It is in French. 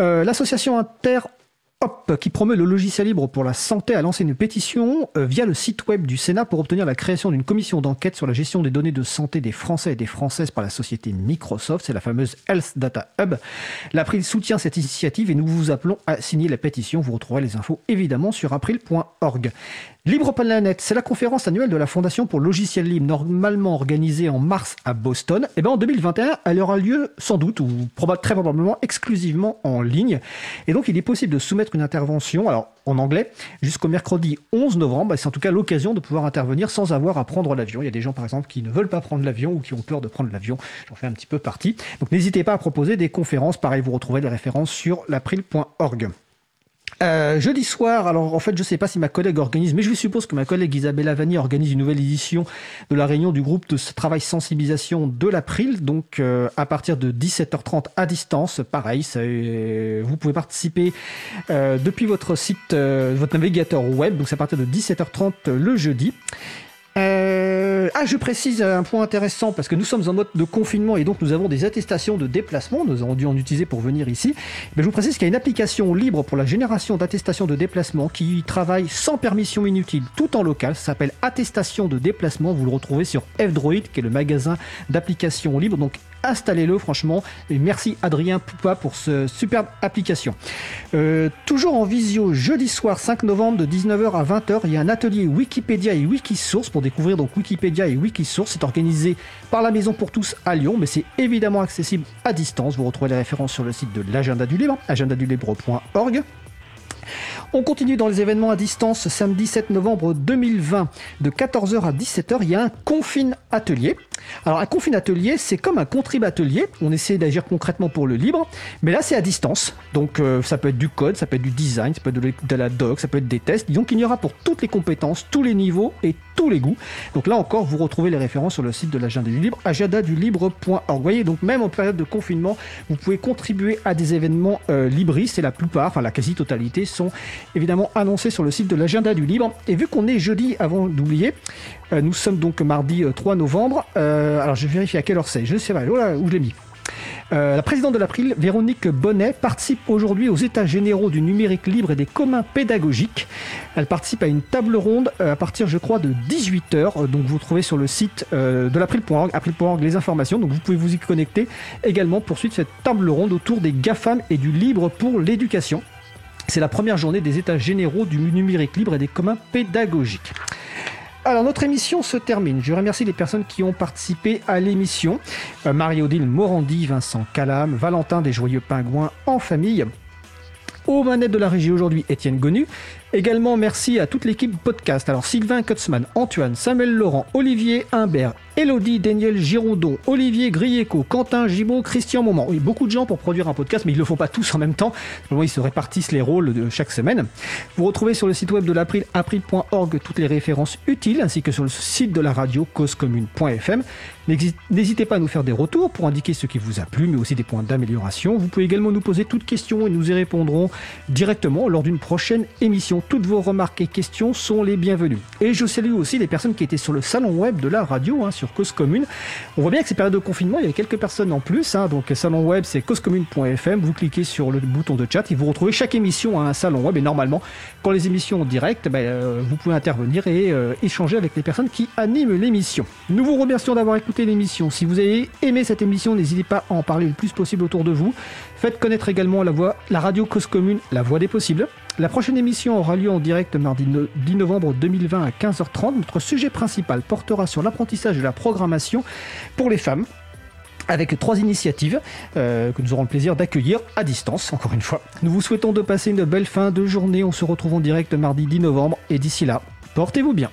Euh, L'association Inter Hop, qui promeut le logiciel libre pour la santé, a lancé une pétition euh, via le site web du Sénat pour obtenir la création d'une commission d'enquête sur la gestion des données de santé des Français et des Françaises par la société Microsoft. C'est la fameuse Health Data Hub. L'April soutient cette initiative et nous vous appelons à signer la pétition. Vous retrouverez les infos évidemment sur april.org. Libre Planète, c'est la conférence annuelle de la Fondation pour logiciel libre, normalement organisée en mars à Boston. Et bien en 2021, elle aura lieu sans doute ou très probablement exclusivement en ligne. Et donc il est possible de soumettre une intervention, alors en anglais, jusqu'au mercredi 11 novembre. C'est en tout cas l'occasion de pouvoir intervenir sans avoir à prendre l'avion. Il y a des gens par exemple qui ne veulent pas prendre l'avion ou qui ont peur de prendre l'avion. J'en fais un petit peu partie. Donc n'hésitez pas à proposer des conférences. Pareil, vous retrouvez les références sur l'april.org. Euh, jeudi soir, alors en fait je sais pas si ma collègue organise, mais je suppose que ma collègue Isabelle Vanni organise une nouvelle édition de la réunion du groupe de travail sensibilisation de l'April, donc euh, à partir de 17h30 à distance, pareil, ça, euh, vous pouvez participer depuis votre site, votre navigateur web, donc c'est à partir de 17h30 le jeudi. Ah, je précise un point intéressant parce que nous sommes en mode de confinement et donc nous avons des attestations de déplacement. Nous avons dû en utiliser pour venir ici. Mais je vous précise qu'il y a une application libre pour la génération d'attestations de déplacement qui travaille sans permission inutile, tout en local. Ça s'appelle Attestation de déplacement. Vous le retrouvez sur F-Droid, qui est le magasin d'applications libres. Donc installez-le franchement. Et merci Adrien Poupa pour ce superbe application. Euh, toujours en visio, jeudi soir 5 novembre de 19h à 20h, il y a un atelier Wikipédia et Wikisource pour découvrir donc Wikipédia et Wikisource. C'est organisé par la Maison pour tous à Lyon, mais c'est évidemment accessible à distance. Vous retrouvez les références sur le site de l'agenda du libre, agendadulibre.org. On continue dans les événements à distance samedi 7 novembre 2020 de 14h à 17h. Il y a un confine atelier. Alors un confine atelier, c'est comme un contrib atelier. On essaie d'agir concrètement pour le libre, mais là c'est à distance. Donc euh, ça peut être du code, ça peut être du design, ça peut être de, la doc, ça peut être des tests. Donc il y aura pour toutes les compétences, tous les niveaux et tous les goûts. Donc là encore, vous retrouvez les références sur le site de l'agenda du libre, agendadulibre.org. Vous voyez, donc même en période de confinement, vous pouvez contribuer à des événements euh, libristes et la plupart, enfin la quasi-totalité, sont évidemment annoncés sur le site de l'agenda du libre. Et vu qu'on est jeudi, avant d'oublier, euh, nous sommes donc mardi 3 novembre. Euh, alors je vérifie à quelle heure c'est. Je sais pas, oh où je l'ai mis. Euh, la présidente de l'April, Véronique Bonnet, participe aujourd'hui aux États généraux du numérique libre et des communs pédagogiques. Elle participe à une table ronde euh, à partir, je crois, de 18h. Donc vous trouvez sur le site euh, de l'April.org, April.org les informations. Donc vous pouvez vous y connecter également pour suivre cette table ronde autour des GAFAM et du libre pour l'éducation. C'est la première journée des États généraux du numérique libre et des communs pédagogiques. Alors notre émission se termine. Je remercie les personnes qui ont participé à l'émission. Euh, Marie-Odile Morandi, Vincent Calam, Valentin des Joyeux Pingouins en famille. Aux manettes de la régie aujourd'hui, Étienne Gonu. Également merci à toute l'équipe podcast. Alors Sylvain Kutzmann, Antoine, Samuel Laurent, Olivier Imbert, Elodie, Daniel Girondon, Olivier Grieco, Quentin Gibaud, Christian Moment. Oui, beaucoup de gens pour produire un podcast, mais ils ne le font pas tous en même temps. Ils se répartissent les rôles de chaque semaine. Vous retrouvez sur le site web de l'April, april.org, toutes les références utiles, ainsi que sur le site de la radio causecommune.fm. N'hésitez pas à nous faire des retours pour indiquer ce qui vous a plu, mais aussi des points d'amélioration. Vous pouvez également nous poser toutes questions et nous y répondrons directement lors d'une prochaine émission. Toutes vos remarques et questions sont les bienvenues. Et je salue aussi les personnes qui étaient sur le salon web de la radio, hein, sur Cause Commune. On voit bien que ces périodes de confinement, il y a quelques personnes en plus. Hein, donc, salon web, c'est causecommune.fm. Vous cliquez sur le bouton de chat et vous retrouvez chaque émission à un salon web. Et normalement, quand les émissions en direct, ben, euh, vous pouvez intervenir et euh, échanger avec les personnes qui animent l'émission. Nous vous remercions d'avoir écouté l'émission. Si vous avez aimé cette émission, n'hésitez pas à en parler le plus possible autour de vous. Faites connaître également la voix, la radio Cause La voix des possibles. La prochaine émission aura lieu en direct mardi 10 novembre 2020 à 15h30. Notre sujet principal portera sur l'apprentissage de la programmation pour les femmes avec trois initiatives euh, que nous aurons le plaisir d'accueillir à distance, encore une fois. Nous vous souhaitons de passer une belle fin de journée. On se retrouve en direct mardi 10 novembre et d'ici là, portez-vous bien.